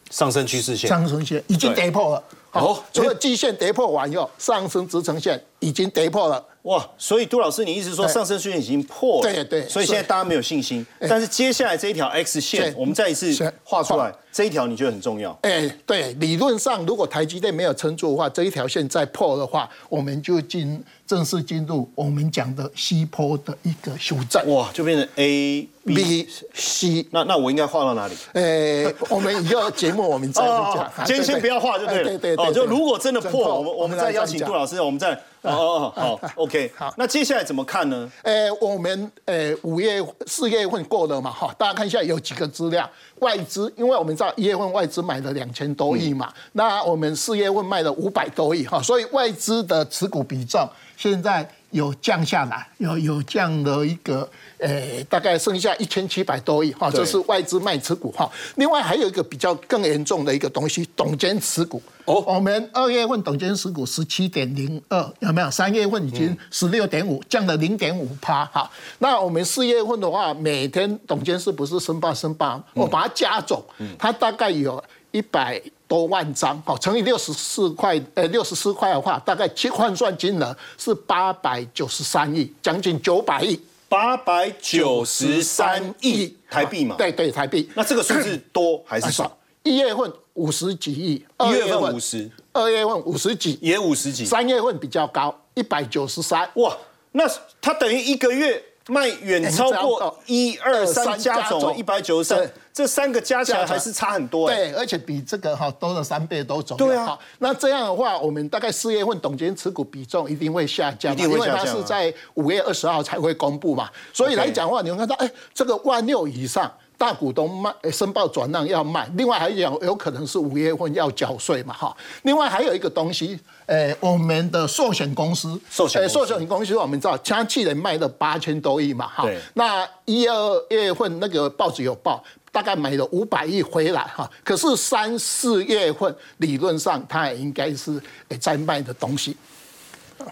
上升趋势线，上升线已经跌破了，好，除了季线跌破完以后，上升支撑线已经跌破了。哇，所以杜老师，你意思说上升趋势已经破了？对对。所以现在大家没有信心，但是接下来这一条 X 线，我们再一次画出来，这一条你觉得很重要？哎，对，理论上如果台积电没有撑住的话，这一条线再破的话，我们就进正式进入我们讲的西坡的一个修正。哇，就变成 A B C。那那我应该画到哪里？哎，我们以后节目我们再讲。今 天先不要画就对了。对对对。哦，就如果真的破，我们我们再邀请杜老师，我们再。哦哦好，OK，好，那接下来怎么看呢？呃，我们诶五月四月份过了嘛，哈，大家看一下有几个资料，外资，因为我们知道一月份外资买了两千多亿嘛，那我们四月份卖了五百多亿哈，所以外资的持股比重现在有降下来，有有降了一个。诶，大概剩下一千七百多亿哈，这是外资卖持股哈。另外还有一个比较更严重的一个东西，董监持股。哦，我们二月份董监持股十七点零二，有没有？三月份已经十六点五，降了零点五趴哈。那我们四月份的话，每天董监是不是申报申报？我把它加总，它大概有一百多万张，好，乘以六十四块，呃，六十四块的话，大概换算金额是八百九十三亿，将近九百亿。八百九十三亿台币嘛？对对，台币。那这个数字多还是少？一月份五十几亿，一月份五十，二月份五十几，也五十几。三月份比较高，一百九十三。哇，那它等于一个月卖远超过一二三加总一百九十三，这三个加起来还是差很多哎。对，而且比这个哈多了三倍都走。对啊，那这样的话，我们大概四月份董监持股比重一定会下降，因为它是在五月二十号才会公布嘛。所以来讲的话，你会看到，哎，这个万六以上。大股东卖申报转让要卖，另外还有有可能是五月份要缴税嘛哈。另外还有一个东西，呃，我们的寿险公司，寿险寿险公司我们知道，加去年卖了八千多亿嘛哈。那一二月份那个报纸有报，大概买了五百亿回来哈。可是三四月份理论上它也应该是在卖的东西。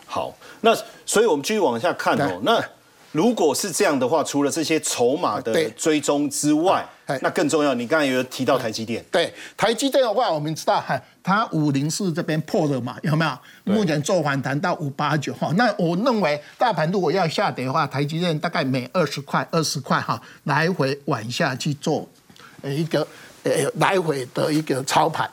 好，那所以我们继续往下看哦，那。如果是这样的话，除了这些筹码的追踪之外，那更重要。你刚才有提到台积电，对台积电的话，我们知道哈，它五零四这边破了嘛，有没有？目前做反弹到五八九哈。那我认为大盘如果要下跌的话，台积电大概每二十块、二十块哈，来回往下去做一个呃来回的一个操盘。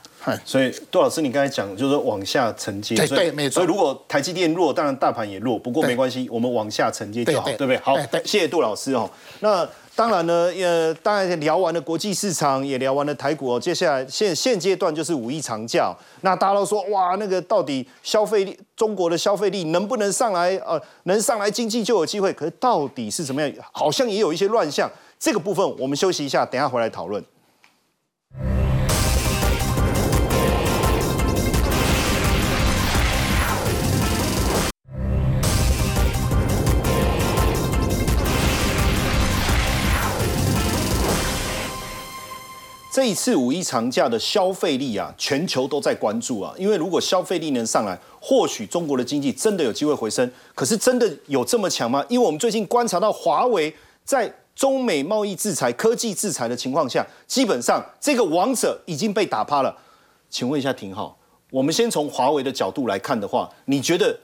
所以杜老师，你刚才讲就是往下承接，对，没错。所以如果台积电弱，当然大盘也弱，不过没关系，我们往下承接就好，对不对？好，谢谢杜老师哦。那当然呢，呃，当然聊完了国际市场，也聊完了台股哦。接下来现现阶段就是五一长假，那大家都说哇，那个到底消费力，中国的消费力能不能上来？呃，能上来，经济就有机会。可是到底是怎么样？好像也有一些乱象。这个部分我们休息一下，等下回来讨论。这一次五一长假的消费力啊，全球都在关注啊，因为如果消费力能上来，或许中国的经济真的有机会回升。可是真的有这么强吗？因为我们最近观察到华为在中美贸易制裁、科技制裁的情况下，基本上这个王者已经被打趴了。请问一下廷浩，我们先从华为的角度来看的话，你觉得？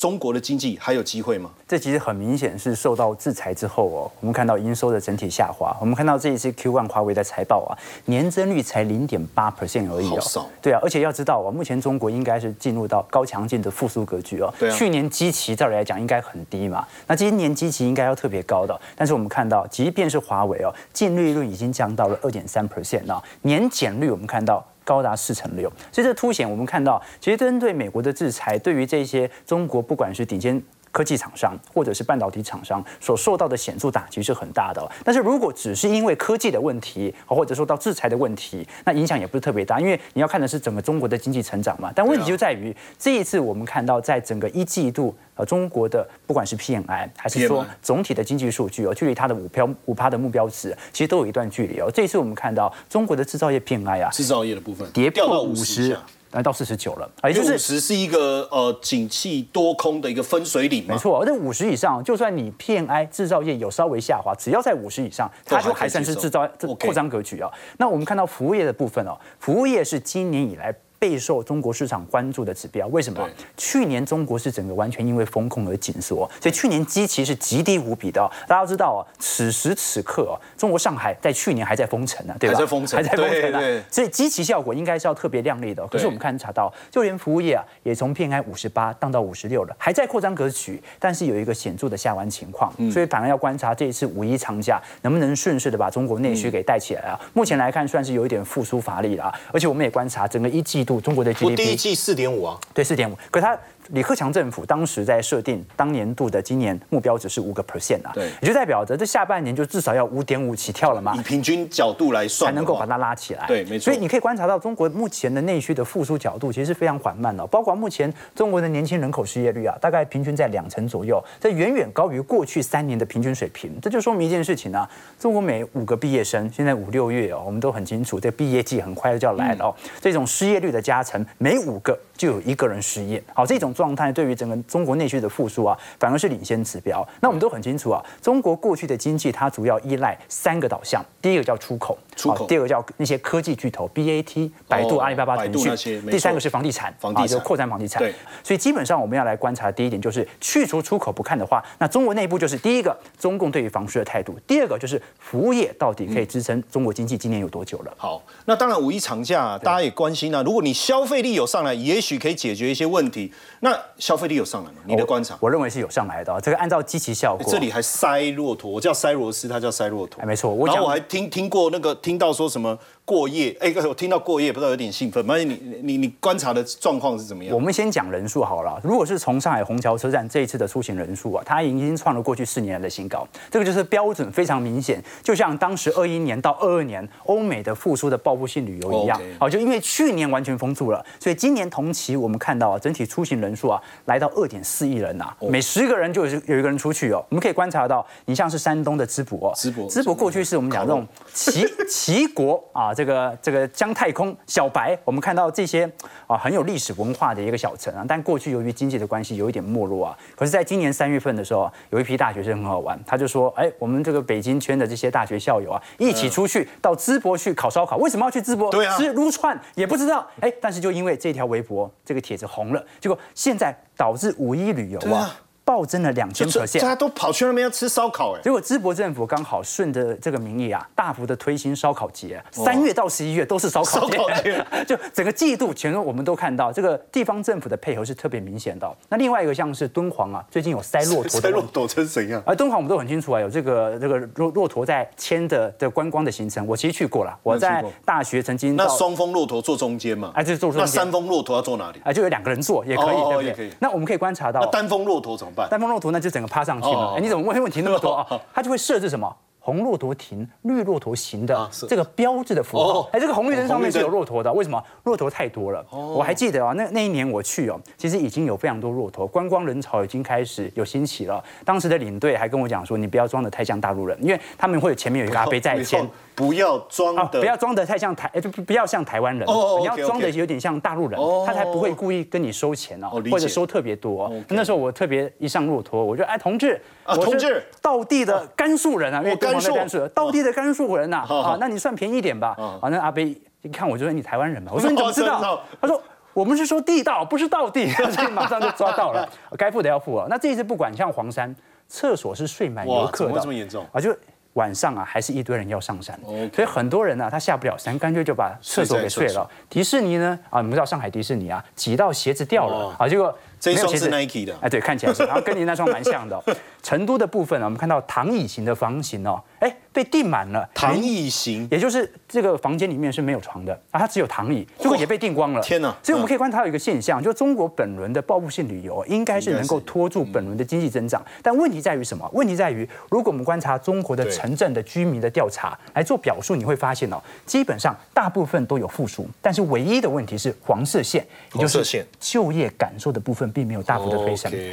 中国的经济还有机会吗？这其实很明显是受到制裁之后哦，我们看到营收的整体下滑。我们看到这一次 Q1 华为的财报啊，年增率才零点八 percent 而已哦。对啊，而且要知道啊，目前中国应该是进入到高强劲的复苏格局哦。对啊。去年基期照理来讲应该很低嘛，那今年基期应该要特别高的。但是我们看到，即便是华为哦，净利润已经降到了二点三 percent 啊，年减率我们看到。高达四成六，所以这凸显我们看到，其实针对美国的制裁，对于这些中国不管是顶尖科技厂商或者是半导体厂商所受到的显著打击是很大的。但是如果只是因为科技的问题，或者受到制裁的问题，那影响也不是特别大，因为你要看的是整个中国的经济成长嘛。但问题就在于这一次我们看到，在整个一季度。呃中国的不管是 PMI 还是说总体的经济数据哦，距离它的五标五趴的目标值，其实都有一段距离哦。这一次我们看到中国的制造业 PMI 啊，制造业的部分跌破五十，来到四十九了，也就是五十是一个呃景气多空的一个分水岭没错，而且五十以上，就算你 PMI 制造业有稍微下滑，只要在五十以上，它就还算是制造扩张格局啊。那我们看到服务业的部分哦，服务业是今年以来。备受中国市场关注的指标，为什么？去年中国是整个完全因为风控而紧缩，所以去年基期是极低无比的。大家知道哦，此时此刻哦，中国上海在去年还在封城呢，对吧？还在封城，还在封城呢。所以基期效果应该是要特别亮丽的。可是我们看察到，就连服务业啊，也从 PMI 五十八降到五十六了，还在扩张格局，但是有一个显著的下弯情况。所以反而要观察这一次五一长假能不能顺势的把中国内需给带起来啊？目前来看，算是有一点复苏乏力了。而且我们也观察整个一季度。中国的 GDP 第一季四点五啊，对，四点五。可它李克强政府当时在设定当年度的今年目标值是五个 percent 啊，对，也就代表着这下半年就至少要五点五起跳了嘛。以平均角度来算，才能够把它拉起来。对，没错。所以你可以观察到中国目前的内需的复苏角度其实是非常缓慢的，包括目前中国的年轻人口失业率啊，大概平均在两成左右，这远远高于过去三年的平均水平。这就说明一件事情啊，中国每五个毕业生，现在五六月哦，我们都很清楚，这毕业季很快就要来了哦。这种失业率的加成，每五个就有一个人失业。好，这种状态对于整个中国内需的复苏啊，反而是领先指标。那我们都很清楚啊，中国过去的经济它主要依赖三个导向，第一个叫出口，出口；第二个叫那些科技巨头，BAT、百度、阿里巴巴、腾讯；第三个是房地产，房地产就扩展房地产。对，所以基本上我们要来观察的第一点就是去除出口不看的话，那中国内部就是第一个中共对于房市的态度，第二个就是服务业到底可以支撑中国经济今年有多久了？好，那当然五一长假大家也关心啊，如果你消费力有上来，也许可以解决一些问题。那消费力有上来吗？你的观察？我认为是有上来的。这个按照基期效果，这里还塞骆驼，我叫塞罗斯，他叫塞骆驼。哎，没错。然后我还听听过那个听到说什么过夜，哎，我听到过夜，不知道有点兴奋。反正你你你观察的状况是怎么样？我们先讲人数好了。如果是从上海虹桥车站这一次的出行人数啊，它已经创了过去四年来的新高。这个就是标准非常明显，就像当时二一年到二二年欧美的复苏的报复性旅游一样。好，就因为去年完全封住了，所以今年同期我们看到啊，整体出行人数啊来到。二点四亿人呐，每十个人就有有一个人出去哦。我们可以观察到，你像是山东的淄博，淄博，淄博过去是我们讲这种 齐齐国啊，这个这个姜太空小白，我们看到这些啊很有历史文化的一个小城啊。但过去由于经济的关系，有一点没落啊。可是，在今年三月份的时候，有一批大学生很好玩，他就说：“哎，我们这个北京圈的这些大学校友啊，一起出去到淄博去烤烧烤。为什么要去淄博？对啊，吃撸串也不知道。哎，但是就因为这条微博这个帖子红了，结果现在。导致五一旅游啊。暴增了两千 percent，大家都跑去那边要吃烧烤哎。结果淄博政府刚好顺着这个名义啊，大幅的推行烧烤节，三月到十一月都是烧烤节，就整个季度全都我们都看到这个地方政府的配合是特别明显的。那另外一个像是敦煌啊，最近有塞骆驼，塞骆驼成怎样？而敦煌我们都很清楚啊，有这个这个骆骆驼在牵的的观光的行程，我其实去过了，我在大学曾经。那双峰骆驼坐中间嘛？哎，就是坐中间。那三峰骆驼要坐哪里？哎，就有两个人坐也可以，对不对？那我们可以观察到，那单峰骆驼怎么办？单峰骆驼那就整个。趴上去了，哎，你怎么问问题那么多啊？他就会设置什么？红骆驼停，绿骆驼行的这个标志的符号，哎，这个红绿灯上面是有骆驼的，为什么？骆驼太多了。我还记得啊，那那一年我去哦，其实已经有非常多骆驼，观光人潮已经开始有兴起了。当时的领队还跟我讲说，你不要装的太像大陆人，因为他们会前面有一个阿飞在前，不要装的，不要装的太像台，就不要像台湾人，你要装的有点像大陆人，他才不会故意跟你收钱哦，或者收特别多。那时候我特别一上骆驼，我就哎，同志，同志，道地的甘肃人啊，因为甘肃，甘肃道。地的甘肃人呐，啊，那你算便宜一点吧。啊，那阿贝一看我就说你台湾人嘛，我说你怎么知道？他说我们是说地道，不是道地，所以马上就抓到了，该付的要付啊。那这一次不管像黄山，厕所是睡满游客的，这么严重啊？就晚上啊，还是一堆人要上山，所以很多人呢，他下不了山，干脆就把厕所给睡了。迪士尼呢，啊，你们知道上海迪士尼啊，挤到鞋子掉了。啊，结果。这双是 Nike 的，哎，对，看起来是，然后跟你那双蛮像的。成都的部分呢，我们看到躺椅型的房型哦，哎，被订满了。躺椅型，也就是这个房间里面是没有床的啊，它只有躺椅，结果也被订光了。天哪！所以我们可以观察到一个现象，就中国本轮的报复性旅游应该是能够拖住本轮的经济增长，但问题在于什么？问题在于，如果我们观察中国的城镇的居民的调查来做表述，你会发现哦，基本上大部分都有复苏，但是唯一的问题是黄色线，也就是就业感受的部分并没有大幅的飞。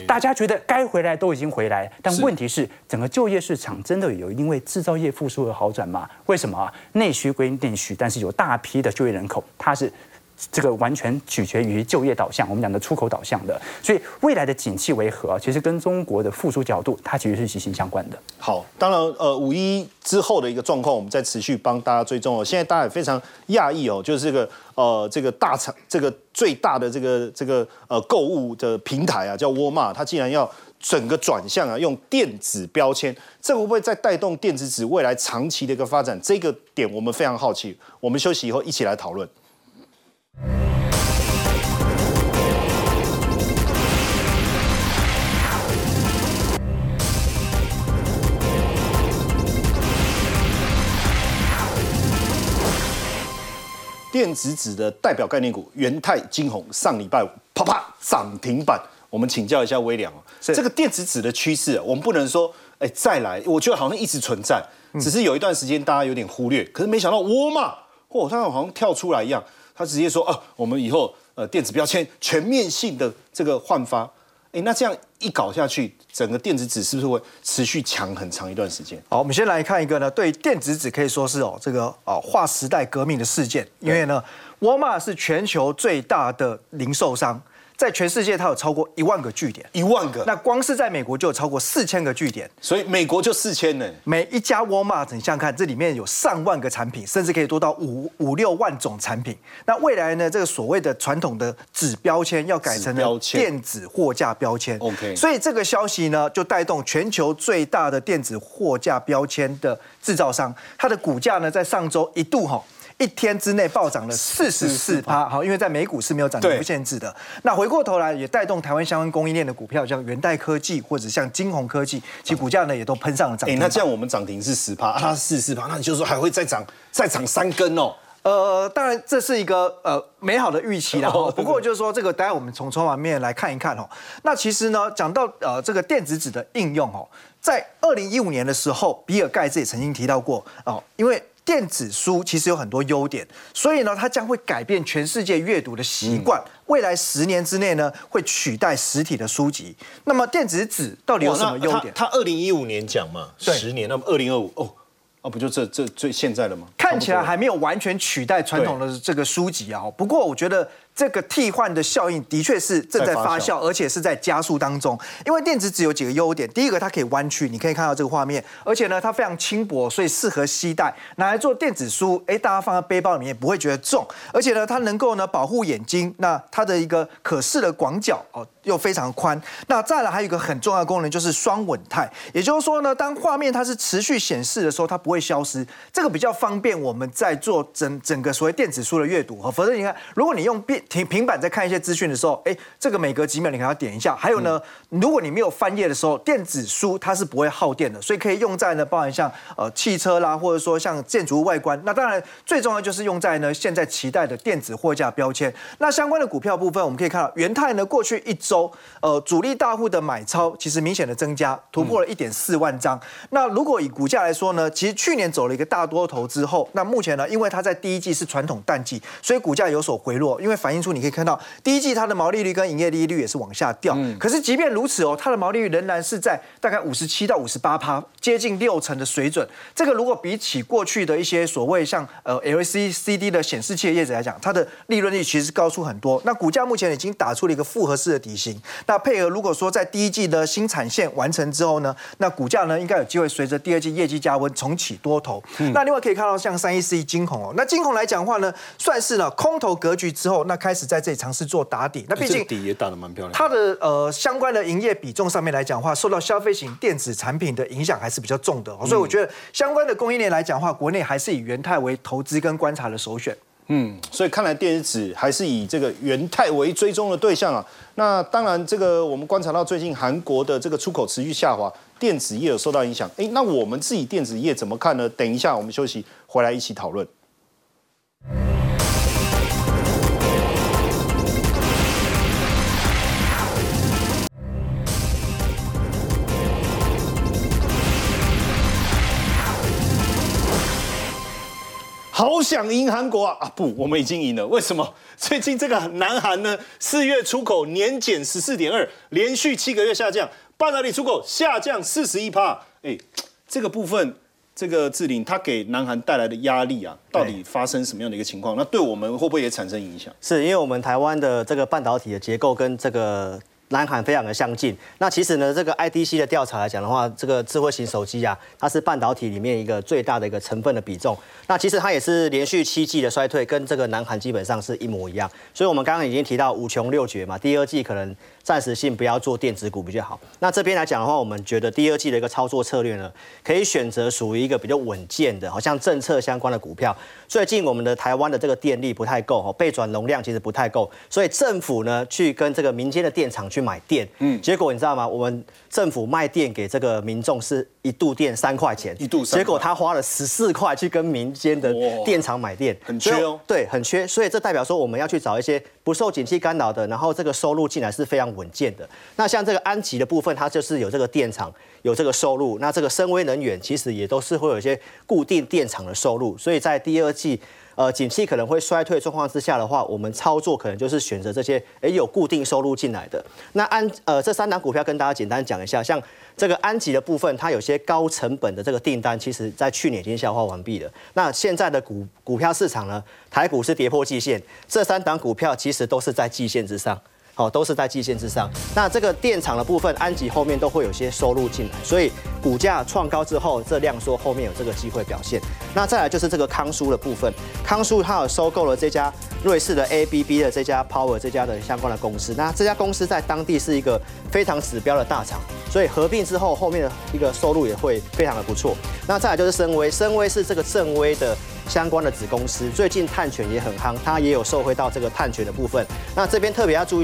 大家觉得该回来都已经回来，但问题是整个就业市场真的有因为制造业复苏有好转吗？为什么内需归内需，但是有大批的就业人口，它是这个完全取决于就业导向，我们讲的出口导向的，所以未来的景气为何，其实跟中国的复苏角度，它其实是息息相关的。好，当然呃五一之后的一个状况，我们在持续帮大家追踪哦。现在大家也非常讶异哦，就是这个。呃，这个大厂，这个最大的这个这个呃购物的平台啊，叫沃尔玛，它竟然要整个转向啊，用电子标签，这会不会再带动电子纸未来长期的一个发展？这个点我们非常好奇。我们休息以后一起来讨论。电子纸的代表概念股元泰金鸿上礼拜五啪啪涨停板，我们请教一下微良哦，这个电子纸的趋势，我们不能说哎再来，我觉得好像一直存在，只是有一段时间大家有点忽略，可是没想到沃尔玛，嚯，他好像跳出来一样，他直接说啊，我们以后呃电子标签全面性的这个换发。哎，那这样一搞下去，整个电子纸是不是会持续强很长一段时间？好，我们先来看一个呢，对电子纸可以说是哦，这个哦划时代革命的事件，因为呢，沃尔玛是全球最大的零售商。在全世界，它有超过一万个据点，一万个。那光是在美国就有超过四千个据点，所以美国就四千呢。每一家 Walmart，，你想想看，这里面有上万个产品，甚至可以多到五五六万种产品。那未来呢？这个所谓的传统的纸标签要改成电子货架标签。OK。所以这个消息呢，就带动全球最大的电子货架标签的制造商，它的股价呢，在上周一度哈。一天之内暴涨了四十四趴，好，因为在美股是没有涨停不限制的。那回过头来也带动台湾相关供应链的股票，像元代科技或者像金鸿科技，其股价呢也都喷上了涨停。那这样我们涨停是十趴，它是四十四趴，那你就说还会再涨再涨三根哦？呃，当然这是一个呃美好的预期啦。不过就是说这个，待会我们从筹码面来看一看哦。那其实呢，讲到呃这个电子纸的应用哦，在二零一五年的时候，比尔盖茨也曾经提到过哦，因为电子书其实有很多优点，所以呢，它将会改变全世界阅读的习惯。未来十年之内呢，会取代实体的书籍。那么电子纸到底有什么优点？他二零一五年讲嘛，十年，那么二零二五哦。啊，不就这这最现在的吗？看起来还没有完全取代传统的这个书籍啊。不过我觉得。这个替换的效应的确是正在发酵，而且是在加速当中。因为电子纸有几个优点，第一个它可以弯曲，你可以看到这个画面，而且呢它非常轻薄，所以适合携带，拿来做电子书，哎，大家放在背包里面不会觉得重，而且呢它能够呢保护眼睛，那它的一个可视的广角哦又非常宽。那再来还有一个很重要的功能就是双稳态，也就是说呢，当画面它是持续显示的时候，它不会消失，这个比较方便我们在做整整个所谓电子书的阅读否则你看，如果你用变平平板在看一些资讯的时候，哎，这个每隔几秒你可能要点一下。还有呢，如果你没有翻页的时候，电子书它是不会耗电的，所以可以用在呢，包含像呃汽车啦，或者说像建筑物外观。那当然最重要就是用在呢现在期待的电子货架标签。那相关的股票部分，我们可以看到元泰呢过去一周呃主力大户的买超其实明显的增加，突破了一点四万张。那如果以股价来说呢，其实去年走了一个大多头之后，那目前呢，因为它在第一季是传统淡季，所以股价有所回落，因为反映出你可以。看到第一季它的毛利率跟营业利率也是往下掉，可是即便如此哦，它的毛利率仍然是在大概五十七到五十八趴，接近六成的水准。这个如果比起过去的一些所谓像呃 LCD 的显示器的业者来讲，它的利润率其实高出很多。那股价目前已经打出了一个复合式的底型。那配合如果说在第一季的新产线完成之后呢，那股价呢应该有机会随着第二季业绩加温重启多头。那另外可以看到像三一四一金红哦，那金红来讲话呢，算是呢空头格局之后，那开始在。这里尝试做打底，那毕竟底也打得蛮漂亮。它的呃相关的营业比重上面来讲的话，受到消费型电子产品的影响还是比较重的，所以我觉得相关的供应链来讲的话，国内还是以元泰为投资跟观察的首选。嗯，所以看来电子还是以这个元泰为追踪的对象啊。那当然，这个我们观察到最近韩国的这个出口持续下滑，电子业有受到影响。哎，那我们自己电子业怎么看呢？等一下我们休息回来一起讨论。好想赢韩国啊！啊不，我们已经赢了。为什么？最近这个南韩呢，四月出口年减十四点二，连续七个月下降，半导体出口下降四十一趴。哎，这个部分，这个志玲它给南韩带来的压力啊，到底发生什么样的一个情况？那对我们会不会也产生影响？是因为我们台湾的这个半导体的结构跟这个。南韩非常的相近。那其实呢，这个 IDC 的调查来讲的话，这个智慧型手机啊，它是半导体里面一个最大的一个成分的比重。那其实它也是连续七季的衰退，跟这个南韩基本上是一模一样。所以我们刚刚已经提到五穷六绝嘛，第二季可能。暂时性不要做电子股比较好。那这边来讲的话，我们觉得第二季的一个操作策略呢，可以选择属于一个比较稳健的，好像政策相关的股票。最近我们的台湾的这个电力不太够，哦，备转容量其实不太够，所以政府呢去跟这个民间的电厂去去买电，嗯，结果你知道吗？我们政府卖电给这个民众是一度电三块钱，一度，结果他花了十四块去跟民间的电厂买电，很缺哦，对，很缺。所以这代表说我们要去找一些不受景气干扰的，然后这个收入进来是非常。稳健的，那像这个安吉的部分，它就是有这个电厂有这个收入，那这个深威能源其实也都是会有一些固定电厂的收入，所以在第二季呃景气可能会衰退状况之下的话，我们操作可能就是选择这些诶有固定收入进来的。那安呃这三档股票跟大家简单讲一下，像这个安吉的部分，它有些高成本的这个订单，其实在去年已经消化完毕了。那现在的股股票市场呢，台股是跌破季线，这三档股票其实都是在季线之上。好，都是在季线之上。那这个电厂的部分，安吉后面都会有些收入进来，所以股价创高之后，这量缩后面有这个机会表现。那再来就是这个康舒的部分，康舒它有收购了这家瑞士的 ABB 的这家 Power 这家的相关的公司。那这家公司在当地是一个非常指标的大厂，所以合并之后后面的一个收入也会非常的不错。那再来就是深威，深威是这个正威的相关的子公司，最近碳权也很夯，它也有受惠到这个碳权的部分。那这边特别要注意。